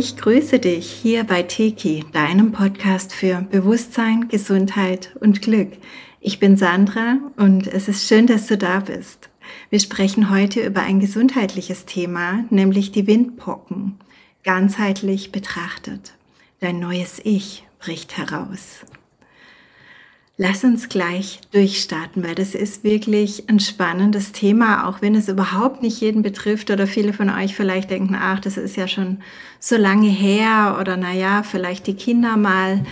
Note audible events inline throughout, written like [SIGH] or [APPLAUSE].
Ich grüße dich hier bei Teki, deinem Podcast für Bewusstsein, Gesundheit und Glück. Ich bin Sandra und es ist schön, dass du da bist. Wir sprechen heute über ein gesundheitliches Thema, nämlich die Windpocken, ganzheitlich betrachtet. Dein neues Ich bricht heraus. Lass uns gleich durchstarten, weil das ist wirklich ein spannendes Thema, auch wenn es überhaupt nicht jeden betrifft oder viele von euch vielleicht denken, ach, das ist ja schon so lange her oder naja, vielleicht die Kinder mal.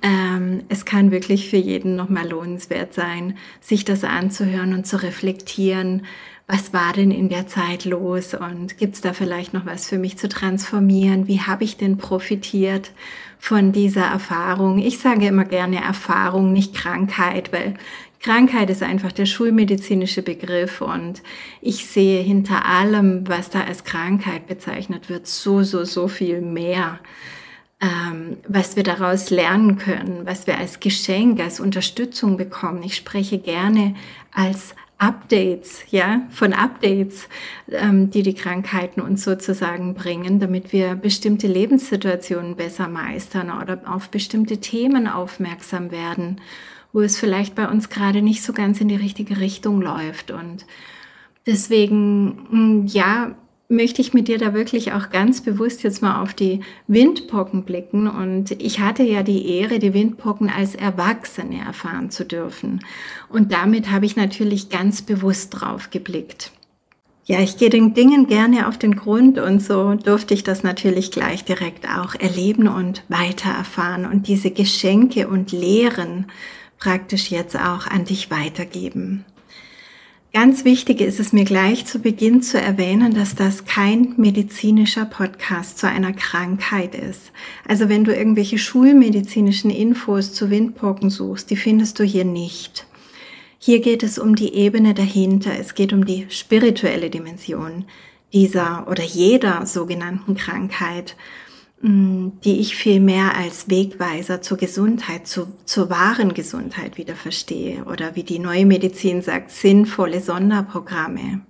Ähm, es kann wirklich für jeden nochmal lohnenswert sein, sich das anzuhören und zu reflektieren. Was war denn in der Zeit los und gibt es da vielleicht noch was für mich zu transformieren? Wie habe ich denn profitiert von dieser Erfahrung. Ich sage immer gerne Erfahrung, nicht Krankheit, weil Krankheit ist einfach der schulmedizinische Begriff und ich sehe hinter allem, was da als Krankheit bezeichnet wird, so, so, so viel mehr, ähm, was wir daraus lernen können, was wir als Geschenk, als Unterstützung bekommen. Ich spreche gerne als Updates, ja, von Updates, ähm, die die Krankheiten uns sozusagen bringen, damit wir bestimmte Lebenssituationen besser meistern oder auf bestimmte Themen aufmerksam werden, wo es vielleicht bei uns gerade nicht so ganz in die richtige Richtung läuft. Und deswegen, mm, ja, möchte ich mit dir da wirklich auch ganz bewusst jetzt mal auf die Windpocken blicken. Und ich hatte ja die Ehre, die Windpocken als Erwachsene erfahren zu dürfen. Und damit habe ich natürlich ganz bewusst drauf geblickt. Ja, ich gehe den Dingen gerne auf den Grund und so durfte ich das natürlich gleich direkt auch erleben und weiter erfahren und diese Geschenke und Lehren praktisch jetzt auch an dich weitergeben. Ganz wichtig ist es mir gleich zu Beginn zu erwähnen, dass das kein medizinischer Podcast zu einer Krankheit ist. Also wenn du irgendwelche schulmedizinischen Infos zu Windpocken suchst, die findest du hier nicht. Hier geht es um die Ebene dahinter. Es geht um die spirituelle Dimension dieser oder jeder sogenannten Krankheit die ich viel mehr als Wegweiser zur Gesundheit, zu, zur wahren Gesundheit wieder verstehe oder wie die neue Medizin sagt, sinnvolle Sonderprogramme.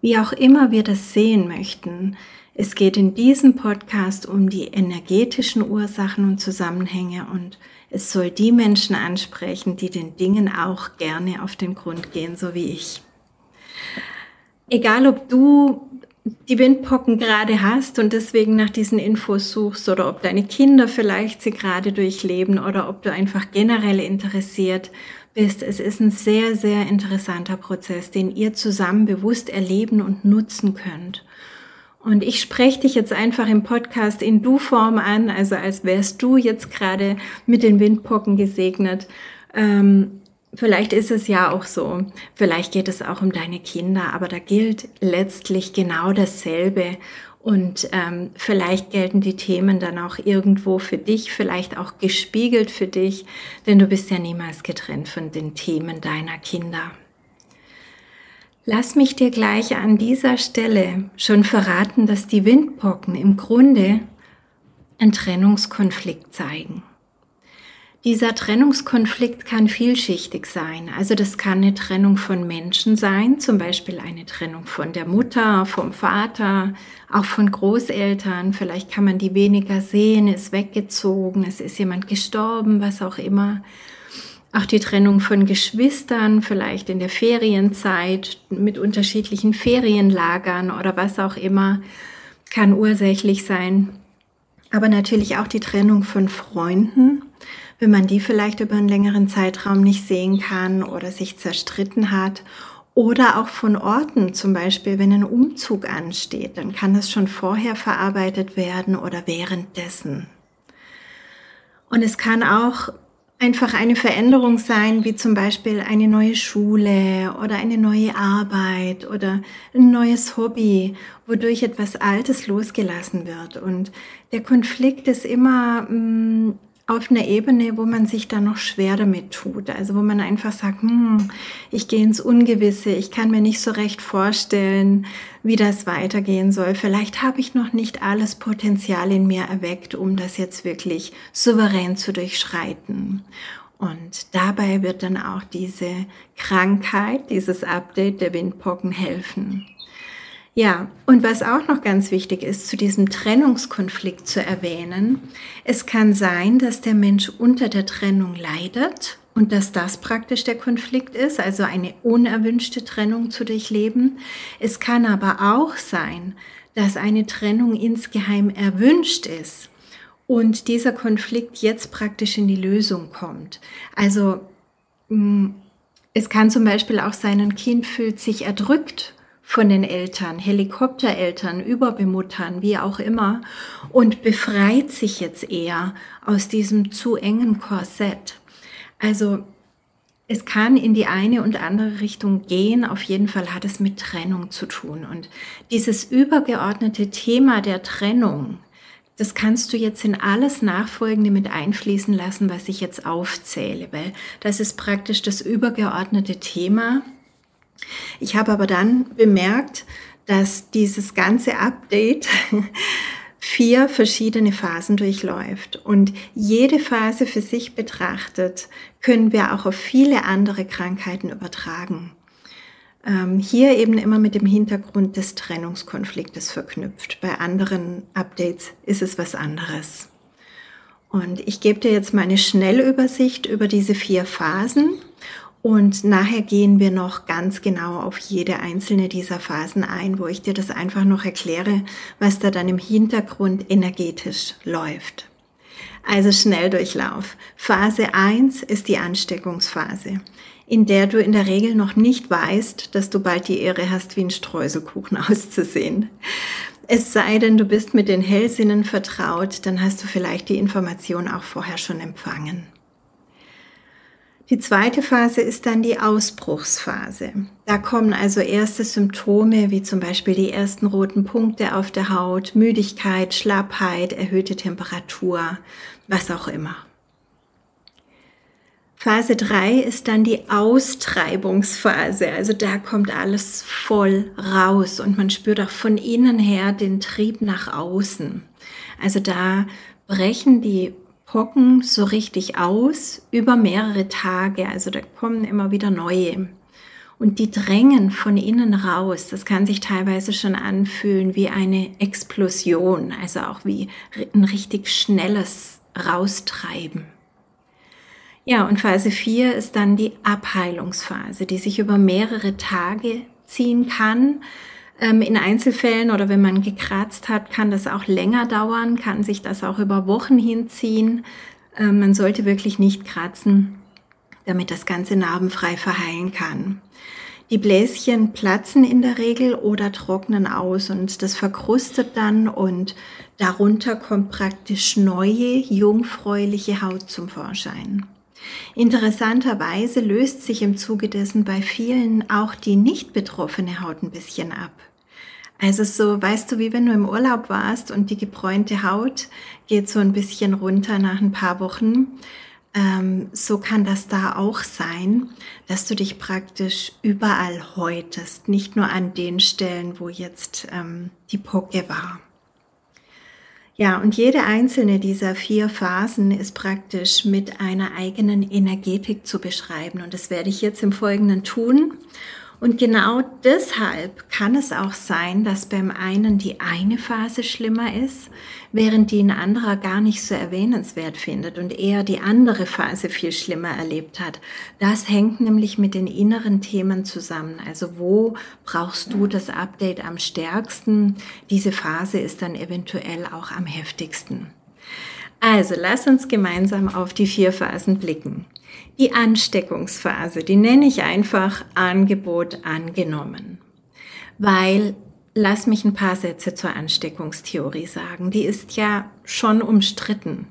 Wie auch immer wir das sehen möchten, es geht in diesem Podcast um die energetischen Ursachen und Zusammenhänge und es soll die Menschen ansprechen, die den Dingen auch gerne auf den Grund gehen, so wie ich. Egal ob du die Windpocken gerade hast und deswegen nach diesen Infos suchst oder ob deine Kinder vielleicht sie gerade durchleben oder ob du einfach generell interessiert bist. Es ist ein sehr, sehr interessanter Prozess, den ihr zusammen bewusst erleben und nutzen könnt. Und ich spreche dich jetzt einfach im Podcast in Du-Form an, also als wärst du jetzt gerade mit den Windpocken gesegnet. Ähm, Vielleicht ist es ja auch so, vielleicht geht es auch um deine Kinder, aber da gilt letztlich genau dasselbe. Und ähm, vielleicht gelten die Themen dann auch irgendwo für dich, vielleicht auch gespiegelt für dich, denn du bist ja niemals getrennt von den Themen deiner Kinder. Lass mich dir gleich an dieser Stelle schon verraten, dass die Windpocken im Grunde einen Trennungskonflikt zeigen. Dieser Trennungskonflikt kann vielschichtig sein. Also das kann eine Trennung von Menschen sein, zum Beispiel eine Trennung von der Mutter, vom Vater, auch von Großeltern. Vielleicht kann man die weniger sehen, ist weggezogen, es ist jemand gestorben, was auch immer. Auch die Trennung von Geschwistern, vielleicht in der Ferienzeit mit unterschiedlichen Ferienlagern oder was auch immer, kann ursächlich sein. Aber natürlich auch die Trennung von Freunden wenn man die vielleicht über einen längeren Zeitraum nicht sehen kann oder sich zerstritten hat. Oder auch von Orten, zum Beispiel wenn ein Umzug ansteht, dann kann das schon vorher verarbeitet werden oder währenddessen. Und es kann auch einfach eine Veränderung sein, wie zum Beispiel eine neue Schule oder eine neue Arbeit oder ein neues Hobby, wodurch etwas Altes losgelassen wird. Und der Konflikt ist immer mh, mm, auf einer Ebene, wo man sich da noch schwer damit tut. Also wo man einfach sagt, hm, ich gehe ins Ungewisse, ich kann mir nicht so recht vorstellen, wie das weitergehen soll. Vielleicht habe ich noch nicht alles Potenzial in mir erweckt, um das jetzt wirklich souverän zu durchschreiten. Und dabei wird dann auch diese Krankheit, dieses Update der Windpocken helfen. Ja, und was auch noch ganz wichtig ist, zu diesem Trennungskonflikt zu erwähnen, es kann sein, dass der Mensch unter der Trennung leidet und dass das praktisch der Konflikt ist, also eine unerwünschte Trennung zu durchleben. Es kann aber auch sein, dass eine Trennung insgeheim erwünscht ist und dieser Konflikt jetzt praktisch in die Lösung kommt. Also mm, es kann zum Beispiel auch sein, ein Kind fühlt sich erdrückt von den Eltern, Helikoptereltern, Überbemuttern, wie auch immer, und befreit sich jetzt eher aus diesem zu engen Korsett. Also es kann in die eine und andere Richtung gehen. Auf jeden Fall hat es mit Trennung zu tun. Und dieses übergeordnete Thema der Trennung, das kannst du jetzt in alles Nachfolgende mit einfließen lassen, was ich jetzt aufzähle, weil das ist praktisch das übergeordnete Thema ich habe aber dann bemerkt, dass dieses ganze Update [LAUGHS] vier verschiedene Phasen durchläuft. Und jede Phase für sich betrachtet, können wir auch auf viele andere Krankheiten übertragen. Ähm, hier eben immer mit dem Hintergrund des Trennungskonfliktes verknüpft. Bei anderen Updates ist es was anderes. Und ich gebe dir jetzt mal eine Schnellübersicht über diese vier Phasen und nachher gehen wir noch ganz genau auf jede einzelne dieser Phasen ein, wo ich dir das einfach noch erkläre, was da dann im Hintergrund energetisch läuft. Also Schnelldurchlauf. Phase 1 ist die Ansteckungsphase, in der du in der Regel noch nicht weißt, dass du bald die Ehre hast, wie ein Streuselkuchen [LAUGHS] auszusehen. Es sei denn, du bist mit den Hellsinnen vertraut, dann hast du vielleicht die Information auch vorher schon empfangen. Die zweite Phase ist dann die Ausbruchsphase. Da kommen also erste Symptome wie zum Beispiel die ersten roten Punkte auf der Haut, Müdigkeit, Schlappheit, erhöhte Temperatur, was auch immer. Phase 3 ist dann die Austreibungsphase. Also da kommt alles voll raus und man spürt auch von innen her den Trieb nach außen. Also da brechen die Pocken so richtig aus über mehrere Tage. Also da kommen immer wieder neue. Und die drängen von innen raus. Das kann sich teilweise schon anfühlen wie eine Explosion, also auch wie ein richtig schnelles Raustreiben. Ja, und Phase 4 ist dann die Abheilungsphase, die sich über mehrere Tage ziehen kann. Ähm, in Einzelfällen oder wenn man gekratzt hat, kann das auch länger dauern, kann sich das auch über Wochen hinziehen. Ähm, man sollte wirklich nicht kratzen, damit das Ganze narbenfrei verheilen kann. Die Bläschen platzen in der Regel oder trocknen aus und das verkrustet dann und darunter kommt praktisch neue, jungfräuliche Haut zum Vorschein. Interessanterweise löst sich im Zuge dessen bei vielen auch die nicht betroffene Haut ein bisschen ab. Also so, weißt du, wie wenn du im Urlaub warst und die gebräunte Haut geht so ein bisschen runter nach ein paar Wochen. Ähm, so kann das da auch sein, dass du dich praktisch überall häutest, nicht nur an den Stellen, wo jetzt ähm, die Pocke war. Ja, und jede einzelne dieser vier Phasen ist praktisch mit einer eigenen Energetik zu beschreiben. Und das werde ich jetzt im Folgenden tun. Und genau deshalb kann es auch sein, dass beim einen die eine Phase schlimmer ist, während die ein anderer gar nicht so erwähnenswert findet und eher die andere Phase viel schlimmer erlebt hat. Das hängt nämlich mit den inneren Themen zusammen. Also wo brauchst du das Update am stärksten? Diese Phase ist dann eventuell auch am heftigsten. Also lass uns gemeinsam auf die vier Phasen blicken. Die Ansteckungsphase, die nenne ich einfach Angebot angenommen, weil lass mich ein paar Sätze zur Ansteckungstheorie sagen. Die ist ja schon umstritten.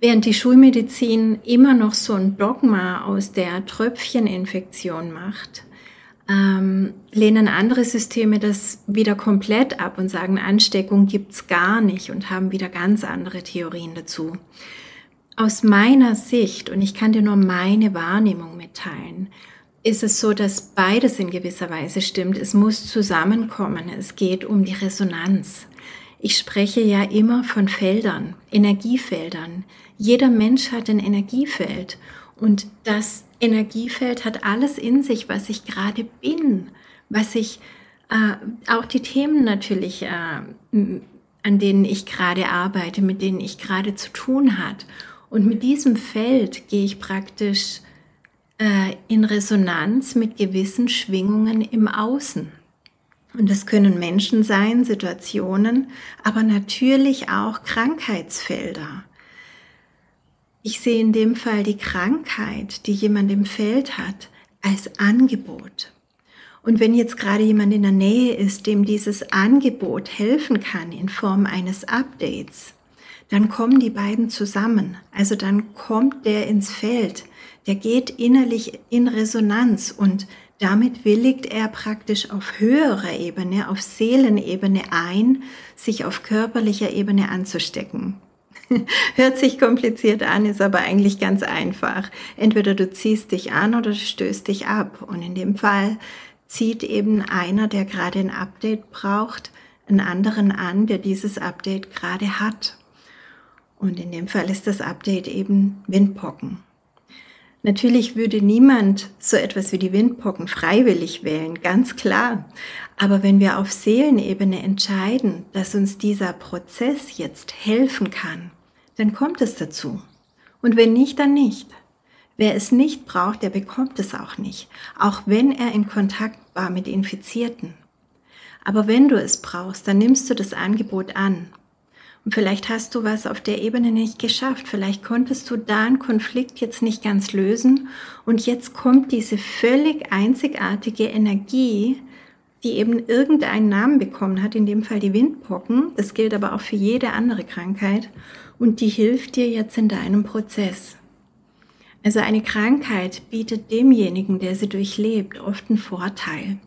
Während die Schulmedizin immer noch so ein Dogma aus der Tröpfcheninfektion macht, ähm, lehnen andere Systeme das wieder komplett ab und sagen, Ansteckung gibt's gar nicht und haben wieder ganz andere Theorien dazu. Aus meiner Sicht, und ich kann dir nur meine Wahrnehmung mitteilen, ist es so, dass beides in gewisser Weise stimmt. Es muss zusammenkommen. Es geht um die Resonanz. Ich spreche ja immer von Feldern, Energiefeldern. Jeder Mensch hat ein Energiefeld und das Energiefeld hat alles in sich, was ich gerade bin, was ich äh, auch die Themen natürlich, äh, an denen ich gerade arbeite, mit denen ich gerade zu tun hat. Und mit diesem Feld gehe ich praktisch äh, in Resonanz mit gewissen Schwingungen im Außen. Und das können Menschen sein, Situationen, aber natürlich auch Krankheitsfelder. Ich sehe in dem Fall die Krankheit, die jemand im Feld hat, als Angebot. Und wenn jetzt gerade jemand in der Nähe ist, dem dieses Angebot helfen kann in Form eines Updates, dann kommen die beiden zusammen. Also dann kommt der ins Feld, der geht innerlich in Resonanz und damit willigt er praktisch auf höherer Ebene, auf Seelenebene ein, sich auf körperlicher Ebene anzustecken. [LAUGHS] Hört sich kompliziert an, ist aber eigentlich ganz einfach. Entweder du ziehst dich an oder du stößt dich ab. Und in dem Fall zieht eben einer, der gerade ein Update braucht, einen anderen an, der dieses Update gerade hat. Und in dem Fall ist das Update eben Windpocken. Natürlich würde niemand so etwas wie die Windpocken freiwillig wählen, ganz klar. Aber wenn wir auf Seelenebene entscheiden, dass uns dieser Prozess jetzt helfen kann, dann kommt es dazu. Und wenn nicht, dann nicht. Wer es nicht braucht, der bekommt es auch nicht, auch wenn er in Kontakt war mit Infizierten. Aber wenn du es brauchst, dann nimmst du das Angebot an und vielleicht hast du was auf der Ebene nicht geschafft. Vielleicht konntest du da einen Konflikt jetzt nicht ganz lösen. Und jetzt kommt diese völlig einzigartige Energie, die eben irgendeinen Namen bekommen hat, in dem Fall die Windpocken. Das gilt aber auch für jede andere Krankheit. Und die hilft dir jetzt in deinem Prozess. Also eine Krankheit bietet demjenigen, der sie durchlebt, oft einen Vorteil.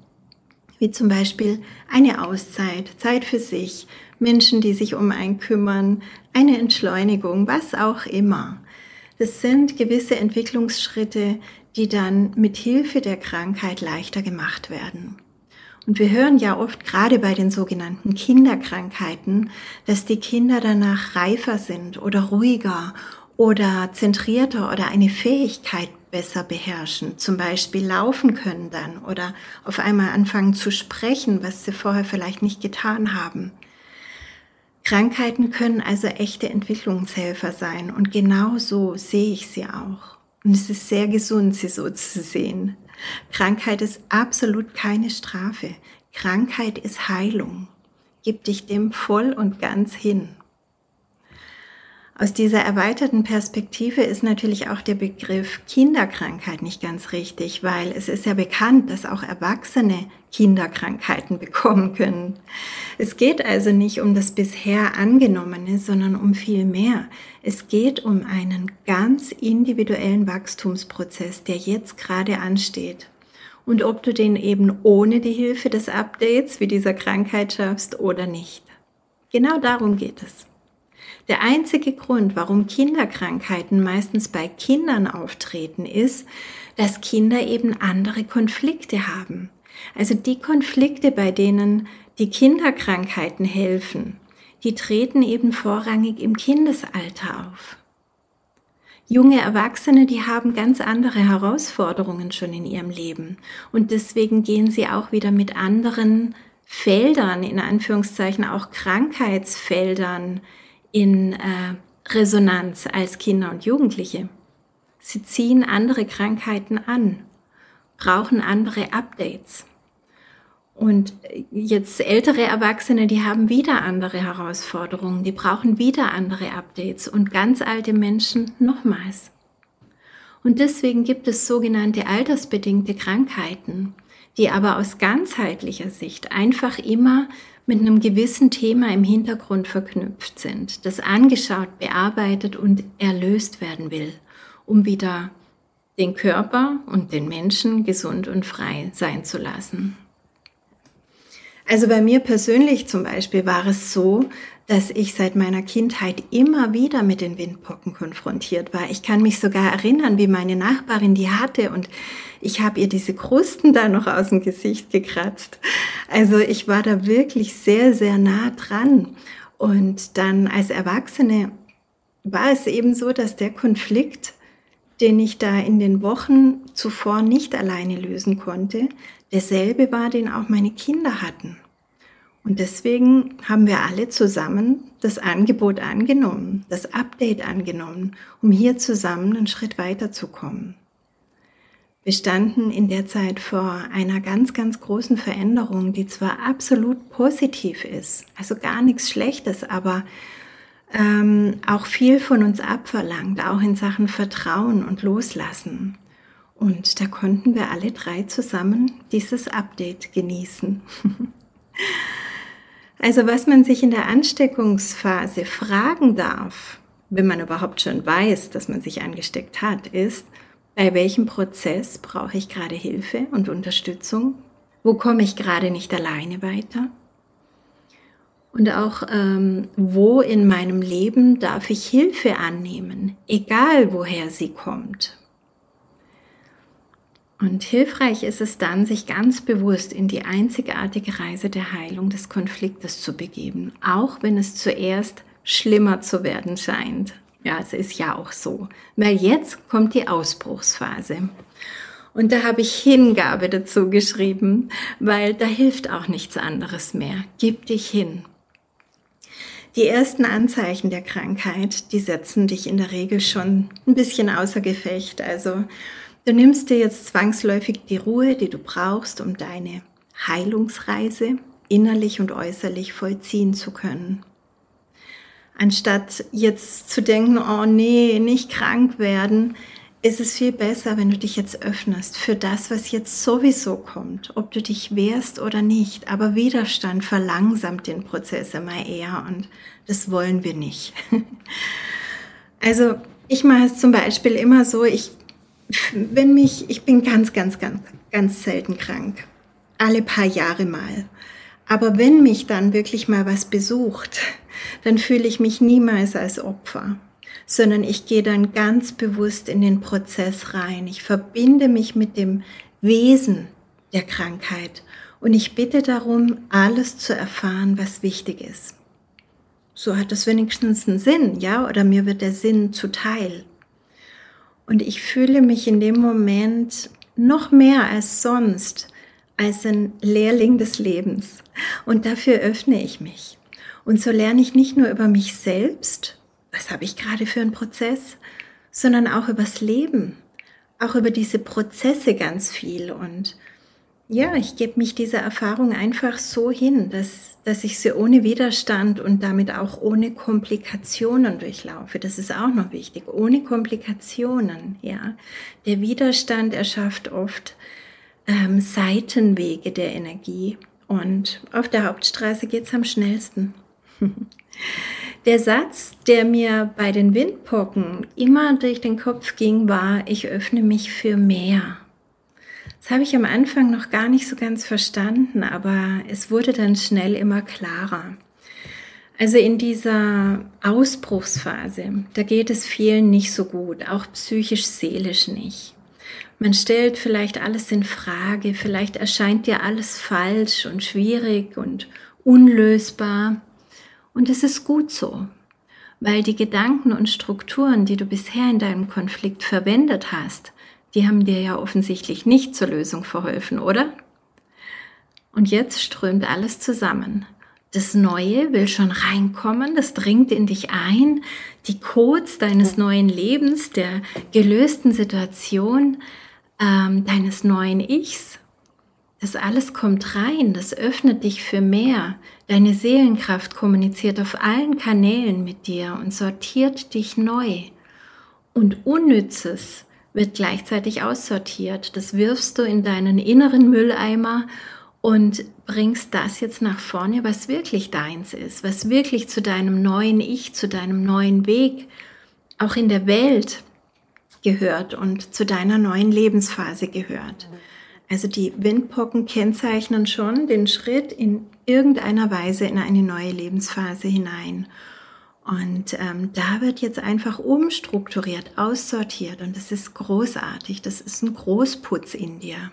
Wie zum Beispiel eine Auszeit, Zeit für sich, Menschen, die sich um einen kümmern, eine Entschleunigung, was auch immer. Das sind gewisse Entwicklungsschritte, die dann mit Hilfe der Krankheit leichter gemacht werden. Und wir hören ja oft gerade bei den sogenannten Kinderkrankheiten, dass die Kinder danach reifer sind oder ruhiger oder zentrierter oder eine Fähigkeit besser beherrschen, zum Beispiel laufen können dann oder auf einmal anfangen zu sprechen, was sie vorher vielleicht nicht getan haben. Krankheiten können also echte Entwicklungshelfer sein und genau so sehe ich sie auch. Und es ist sehr gesund, sie so zu sehen. Krankheit ist absolut keine Strafe. Krankheit ist Heilung. Gib dich dem voll und ganz hin. Aus dieser erweiterten Perspektive ist natürlich auch der Begriff Kinderkrankheit nicht ganz richtig, weil es ist ja bekannt, dass auch Erwachsene Kinderkrankheiten [LAUGHS] bekommen können. Es geht also nicht um das bisher angenommene, sondern um viel mehr. Es geht um einen ganz individuellen Wachstumsprozess, der jetzt gerade ansteht. Und ob du den eben ohne die Hilfe des Updates wie dieser Krankheit schaffst oder nicht. Genau darum geht es. Der einzige Grund, warum Kinderkrankheiten meistens bei Kindern auftreten, ist, dass Kinder eben andere Konflikte haben. Also die Konflikte, bei denen die Kinderkrankheiten helfen, die treten eben vorrangig im Kindesalter auf. Junge Erwachsene, die haben ganz andere Herausforderungen schon in ihrem Leben und deswegen gehen sie auch wieder mit anderen Feldern, in Anführungszeichen auch Krankheitsfeldern, in äh, Resonanz als Kinder und Jugendliche. Sie ziehen andere Krankheiten an, brauchen andere Updates. Und jetzt ältere Erwachsene, die haben wieder andere Herausforderungen, die brauchen wieder andere Updates und ganz alte Menschen nochmals. Und deswegen gibt es sogenannte altersbedingte Krankheiten, die aber aus ganzheitlicher Sicht einfach immer mit einem gewissen Thema im Hintergrund verknüpft sind, das angeschaut, bearbeitet und erlöst werden will, um wieder den Körper und den Menschen gesund und frei sein zu lassen. Also bei mir persönlich zum Beispiel war es so, dass ich seit meiner Kindheit immer wieder mit den Windpocken konfrontiert war. Ich kann mich sogar erinnern, wie meine Nachbarin die hatte und ich habe ihr diese Krusten da noch aus dem Gesicht gekratzt. Also ich war da wirklich sehr, sehr nah dran. Und dann als Erwachsene war es eben so, dass der Konflikt, den ich da in den Wochen zuvor nicht alleine lösen konnte, derselbe war, den auch meine Kinder hatten. Und deswegen haben wir alle zusammen das Angebot angenommen, das Update angenommen, um hier zusammen einen Schritt weiterzukommen. Wir standen in der Zeit vor einer ganz, ganz großen Veränderung, die zwar absolut positiv ist, also gar nichts Schlechtes, aber ähm, auch viel von uns abverlangt, auch in Sachen Vertrauen und Loslassen. Und da konnten wir alle drei zusammen dieses Update genießen. [LAUGHS] also was man sich in der Ansteckungsphase fragen darf, wenn man überhaupt schon weiß, dass man sich angesteckt hat, ist, bei welchem Prozess brauche ich gerade Hilfe und Unterstützung? Wo komme ich gerade nicht alleine weiter? Und auch, ähm, wo in meinem Leben darf ich Hilfe annehmen, egal woher sie kommt. Und hilfreich ist es dann, sich ganz bewusst in die einzigartige Reise der Heilung des Konfliktes zu begeben, auch wenn es zuerst schlimmer zu werden scheint. Ja, es ist ja auch so. Weil jetzt kommt die Ausbruchsphase. Und da habe ich Hingabe dazu geschrieben, weil da hilft auch nichts anderes mehr. Gib dich hin. Die ersten Anzeichen der Krankheit, die setzen dich in der Regel schon ein bisschen außer Gefecht. Also du nimmst dir jetzt zwangsläufig die Ruhe, die du brauchst, um deine Heilungsreise innerlich und äußerlich vollziehen zu können. Anstatt jetzt zu denken, oh nee, nicht krank werden, ist es viel besser, wenn du dich jetzt öffnest für das, was jetzt sowieso kommt, ob du dich wehrst oder nicht. Aber Widerstand verlangsamt den Prozess immer eher und das wollen wir nicht. [LAUGHS] Also ich mache es zum Beispiel immer so, ich, wenn mich, ich bin ganz, ganz, ganz, ganz selten krank. Alle paar Jahre mal. Aber wenn mich dann wirklich mal was besucht, dann fühle ich mich niemals als Opfer, sondern ich gehe dann ganz bewusst in den Prozess rein. Ich verbinde mich mit dem Wesen der Krankheit und ich bitte darum, alles zu erfahren, was wichtig ist. So hat es wenigstens einen Sinn, ja, oder mir wird der Sinn zuteil. Und ich fühle mich in dem Moment noch mehr als sonst als ein Lehrling des Lebens. Und dafür öffne ich mich. Und so lerne ich nicht nur über mich selbst, was habe ich gerade für einen Prozess, sondern auch übers Leben, auch über diese Prozesse ganz viel. Und ja, ich gebe mich dieser Erfahrung einfach so hin, dass, dass ich sie ohne Widerstand und damit auch ohne Komplikationen durchlaufe. Das ist auch noch wichtig. Ohne Komplikationen, ja. Der Widerstand erschafft oft ähm, Seitenwege der Energie. Und auf der Hauptstraße geht es am schnellsten. [LAUGHS] Der Satz, der mir bei den Windpocken immer durch den Kopf ging, war, ich öffne mich für mehr. Das habe ich am Anfang noch gar nicht so ganz verstanden, aber es wurde dann schnell immer klarer. Also in dieser Ausbruchsphase, da geht es vielen nicht so gut, auch psychisch, seelisch nicht. Man stellt vielleicht alles in Frage, vielleicht erscheint dir alles falsch und schwierig und unlösbar. Und es ist gut so, weil die Gedanken und Strukturen, die du bisher in deinem Konflikt verwendet hast, die haben dir ja offensichtlich nicht zur Lösung verholfen, oder? Und jetzt strömt alles zusammen. Das Neue will schon reinkommen, das dringt in dich ein. Die Codes deines neuen Lebens, der gelösten Situation, ähm, deines neuen Ichs das alles kommt rein, das öffnet dich für mehr. Deine Seelenkraft kommuniziert auf allen Kanälen mit dir und sortiert dich neu. Und Unnützes wird gleichzeitig aussortiert. Das wirfst du in deinen inneren Mülleimer und bringst das jetzt nach vorne, was wirklich deins ist, was wirklich zu deinem neuen Ich, zu deinem neuen Weg, auch in der Welt gehört und zu deiner neuen Lebensphase gehört. Also die Windpocken kennzeichnen schon den Schritt in irgendeiner Weise in eine neue Lebensphase hinein. Und ähm, da wird jetzt einfach umstrukturiert, aussortiert und das ist großartig. Das ist ein Großputz in dir.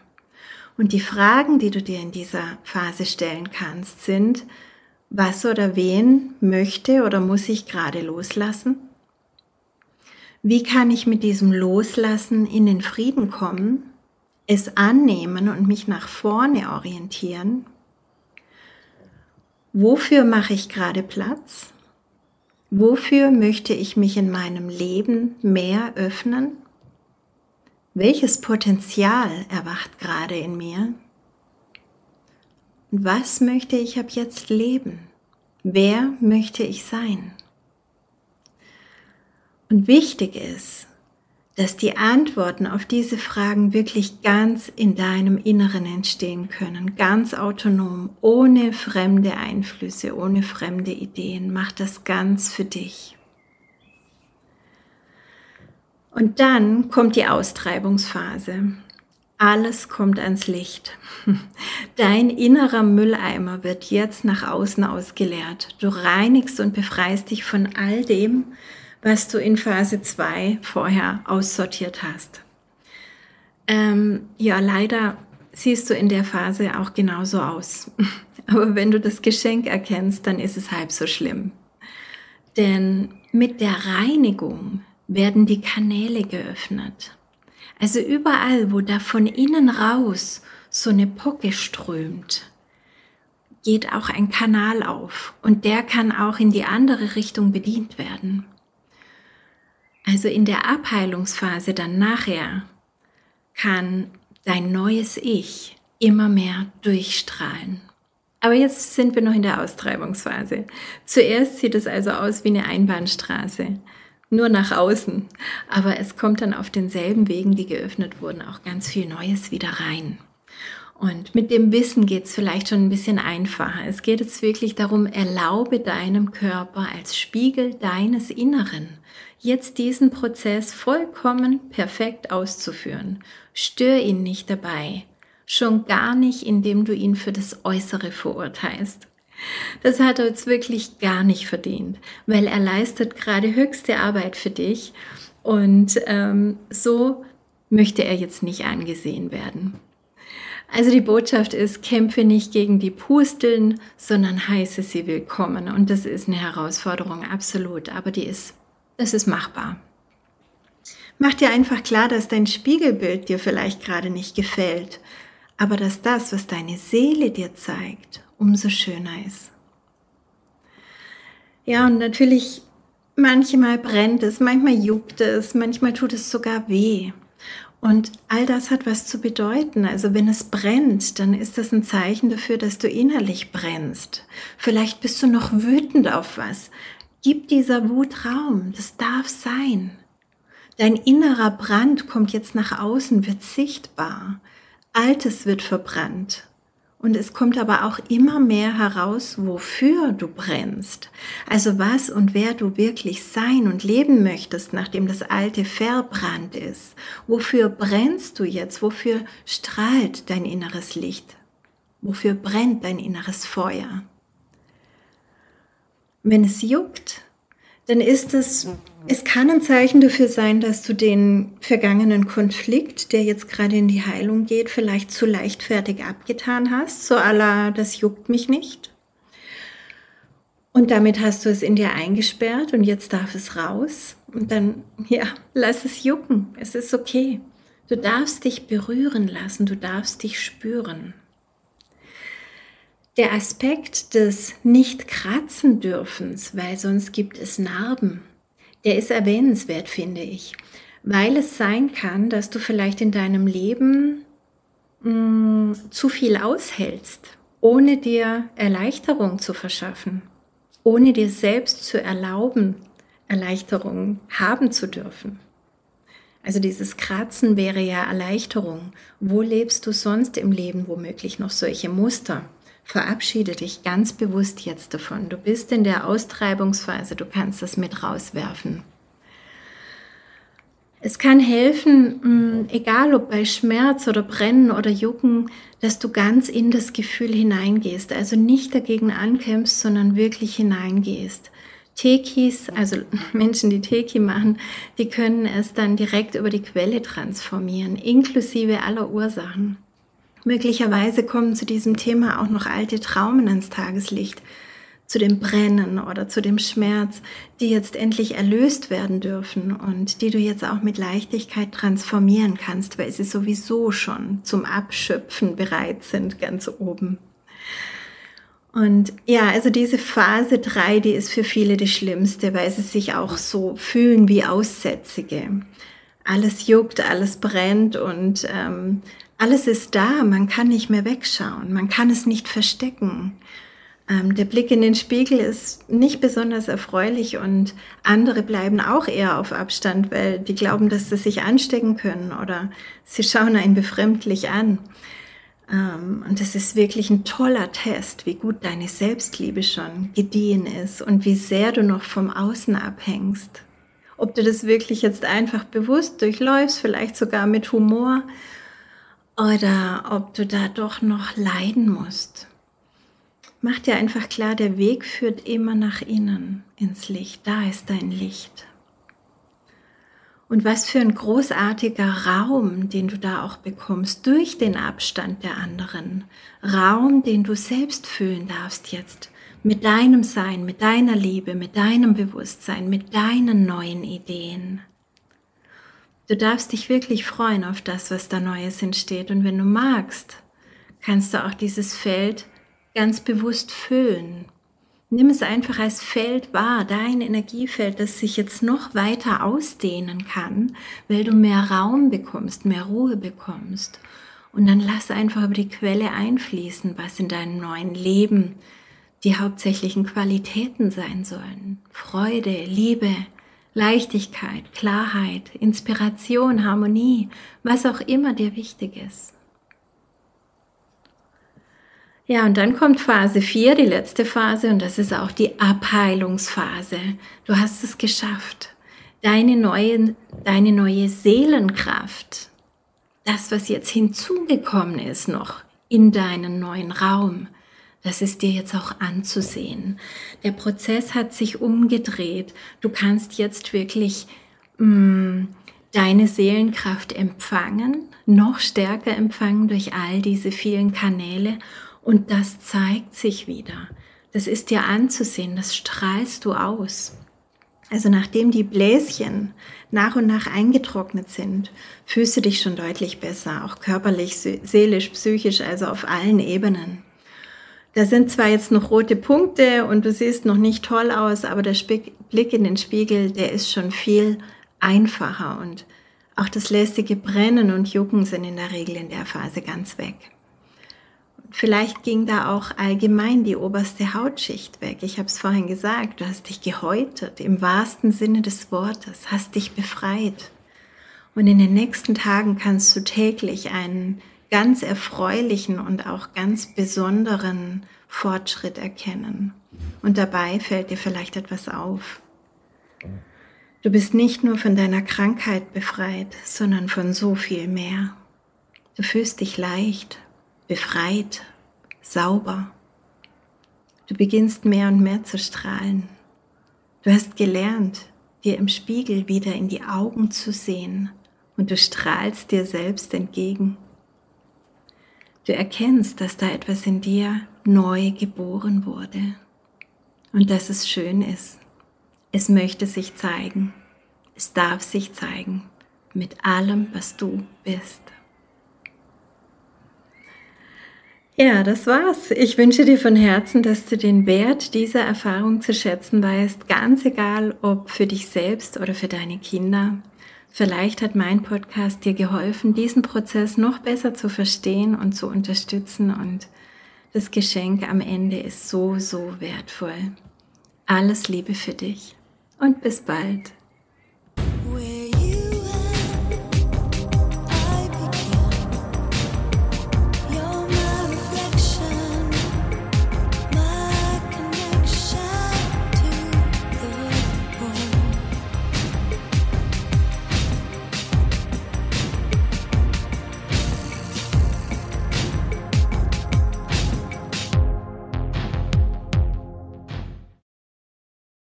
Und die Fragen, die du dir in dieser Phase stellen kannst, sind, was oder wen möchte oder muss ich gerade loslassen? Wie kann ich mit diesem Loslassen in den Frieden kommen? es annehmen und mich nach vorne orientieren. Wofür mache ich gerade Platz? Wofür möchte ich mich in meinem Leben mehr öffnen? Welches Potenzial erwacht gerade in mir? Und was möchte ich ab jetzt leben? Wer möchte ich sein? Und wichtig ist, dass die Antworten auf diese Fragen wirklich ganz in deinem Inneren entstehen können, ganz autonom, ohne fremde Einflüsse, ohne fremde Ideen. Mach das ganz für dich. Und dann kommt die Austreibungsphase. Alles kommt ans Licht. [LAUGHS] Dein innerer Mülleimer wird jetzt nach außen ausgeleert. Du reinigst und befreist dich von all dem, was du in Phase 2 vorher aussortiert hast. Ähm, ja, leider siehst du in der Phase auch genauso aus. [LAUGHS] Aber wenn du das Geschenk erkennst, dann ist es halb so schlimm. Denn mit der Reinigung werden die Kanäle geöffnet. Also überall, wo da von innen raus so eine Pocke strömt, geht auch ein Kanal auf und der kann auch in die andere Richtung bedient werden. Also in der Abheilungsphase dann nachher kann dein neues Ich immer mehr durchstrahlen. Aber jetzt sind wir noch in der Austreibungsphase. Zuerst sieht es also aus wie eine Einbahnstraße, nur nach außen. Aber es kommt dann auf denselben Wegen, die geöffnet wurden, auch ganz viel Neues wieder rein. Und mit dem Wissen geht es vielleicht schon ein bisschen einfacher. Es geht jetzt wirklich darum, erlaube deinem Körper als Spiegel deines Inneren jetzt diesen Prozess vollkommen perfekt auszuführen. Stör ihn nicht dabei, schon gar nicht, indem du ihn für das Äußere verurteilst. Das hat er jetzt wirklich gar nicht verdient, weil er leistet gerade höchste Arbeit für dich und ähm, so möchte er jetzt nicht angesehen werden. Also die Botschaft ist, kämpfe nicht gegen die Pusteln, sondern heiße sie willkommen. Und das ist eine Herausforderung, absolut, aber die ist es ist machbar. Mach dir einfach klar, dass dein Spiegelbild dir vielleicht gerade nicht gefällt, aber dass das, was deine Seele dir zeigt, umso schöner ist. Ja, und natürlich, manchmal brennt es, manchmal juckt es, manchmal tut es sogar weh. Und all das hat was zu bedeuten. Also wenn es brennt, dann ist das ein Zeichen dafür, dass du innerlich brennst. Vielleicht bist du noch wütend auf was. Gib dieser Wut Raum, das darf sein. Dein innerer Brand kommt jetzt nach außen, wird sichtbar. Altes wird verbrannt. Und es kommt aber auch immer mehr heraus, wofür du brennst. Also was und wer du wirklich sein und leben möchtest, nachdem das Alte verbrannt ist. Wofür brennst du jetzt? Wofür strahlt dein inneres Licht? Wofür brennt dein inneres Feuer? Wenn es juckt, dann ist es, es kann ein Zeichen dafür sein, dass du den vergangenen Konflikt, der jetzt gerade in die Heilung geht, vielleicht zu leichtfertig abgetan hast, so aller, das juckt mich nicht. Und damit hast du es in dir eingesperrt und jetzt darf es raus. Und dann, ja, lass es jucken. Es ist okay. Du darfst dich berühren lassen, du darfst dich spüren. Der Aspekt des Nicht-Kratzen-Dürfens, weil sonst gibt es Narben, der ist erwähnenswert, finde ich, weil es sein kann, dass du vielleicht in deinem Leben mh, mm, zu viel aushältst, ohne dir Erleichterung zu verschaffen, ohne dir selbst zu erlauben, Erleichterung haben zu dürfen. Also dieses Kratzen wäre ja Erleichterung. Wo lebst du sonst im Leben womöglich noch solche Muster? Verabschiede dich ganz bewusst jetzt davon. Du bist in der Austreibungsphase, du kannst das mit rauswerfen. Es kann helfen, mm, egal ob bei Schmerz oder Brennen oder Jucken, dass du ganz in das Gefühl hineingehst. Also nicht dagegen ankämpfst, sondern wirklich hineingehst. Tekis, also [LAUGHS] Menschen, die Teki machen, die können es dann direkt über die Quelle transformieren, inklusive aller Ursachen. Möglicherweise kommen zu diesem Thema auch noch alte Traumen ans Tageslicht. zu dem Brennen oder zu dem Schmerz, die jetzt endlich erlöst werden dürfen und die du jetzt auch mit Leichtigkeit transformieren kannst, weil sie sowieso schon zum Abschöpfen bereit sind ganz oben. Und ja, also diese Phase 3, die ist für viele die schlimmste, weil sie sich auch so fühlen wie Aussätzige. Alles juckt, alles brennt und ähm, alles ist da, man kann nicht mehr wegschauen, man kann es nicht verstecken. Ähm, der Blick in den Spiegel ist nicht besonders erfreulich und andere bleiben auch eher auf Abstand, weil die glauben, dass sie sich anstecken können oder sie schauen einen befremdlich an. Ähm, und das ist wirklich ein toller Test, wie gut deine Selbstliebe schon gediehen ist und wie sehr du noch vom Außen abhängst. Ob du das wirklich jetzt einfach bewusst durchläufst, vielleicht sogar mit Humor, oder ob du da doch noch leiden musst. Mach dir einfach klar, der Weg führt immer nach innen ins Licht. Da ist dein Licht. Und was für ein großartiger Raum, den du da auch bekommst durch den Abstand der anderen. Raum, den du selbst fühlen darfst jetzt. Mit deinem Sein, mit deiner Liebe, mit deinem Bewusstsein, mit deinen neuen Ideen. Du darfst dich wirklich freuen auf das, was da Neues entsteht. Und wenn du magst, kannst du auch dieses Feld ganz bewusst füllen. Nimm es einfach als Feld wahr, dein Energiefeld, das sich jetzt noch weiter ausdehnen kann, weil du mehr Raum bekommst, mehr Ruhe bekommst. Und dann lass einfach über die Quelle einfließen, was in deinem neuen Leben die hauptsächlichen Qualitäten sein sollen. Freude, Liebe, Leichtigkeit, Klarheit, Inspiration, Harmonie, was auch immer dir wichtig ist. Ja, und dann kommt Phase 4, die letzte Phase, und das ist auch die Abheilungsphase. Du hast es geschafft. Deine neue, deine neue Seelenkraft, das, was jetzt hinzugekommen ist noch in deinen neuen Raum, das ist dir jetzt auch anzusehen. Der Prozess hat sich umgedreht. Du kannst jetzt wirklich mh, mm, deine Seelenkraft empfangen, noch stärker empfangen durch all diese vielen Kanäle und das zeigt sich wieder. Das ist dir anzusehen, das strahlst du aus. Also nachdem die Bläschen nach und nach eingetrocknet sind, fühlst du dich schon deutlich besser, auch körperlich, seelisch, psychisch, also auf allen Ebenen. Da sind zwar jetzt noch rote Punkte und du siehst noch nicht toll aus, aber der Blick in den Spiegel, der ist schon viel einfacher und auch das lästige Brennen und Jucken sind in der Regel in der Phase ganz weg. Vielleicht ging da auch allgemein die oberste Hautschicht weg. Ich habe es vorhin gesagt, du hast dich gehäutet im wahrsten Sinne des Wortes, hast dich befreit. Und in den nächsten Tagen kannst du täglich einen ganz erfreulichen und auch ganz besonderen Fortschritt erkennen. Und dabei fällt dir vielleicht etwas auf. Du bist nicht nur von deiner Krankheit befreit, sondern von so viel mehr. Du fühlst dich leicht, befreit, sauber. Du beginnst mehr und mehr zu strahlen. Du hast gelernt, dir im Spiegel wieder in die Augen zu sehen und du strahlst dir selbst entgegen. Du erkennst, dass da etwas in dir neu geboren wurde und dass es schön ist. Es möchte sich zeigen. Es darf sich zeigen mit allem, was du bist. Ja, das war's. Ich wünsche dir von Herzen, dass du den Wert dieser Erfahrung zu schätzen weißt, ganz egal ob für dich selbst oder für deine Kinder. Vielleicht hat mein Podcast dir geholfen, diesen Prozess noch besser zu verstehen und zu unterstützen und das Geschenk am Ende ist so, so wertvoll. Alles Liebe für dich und bis bald.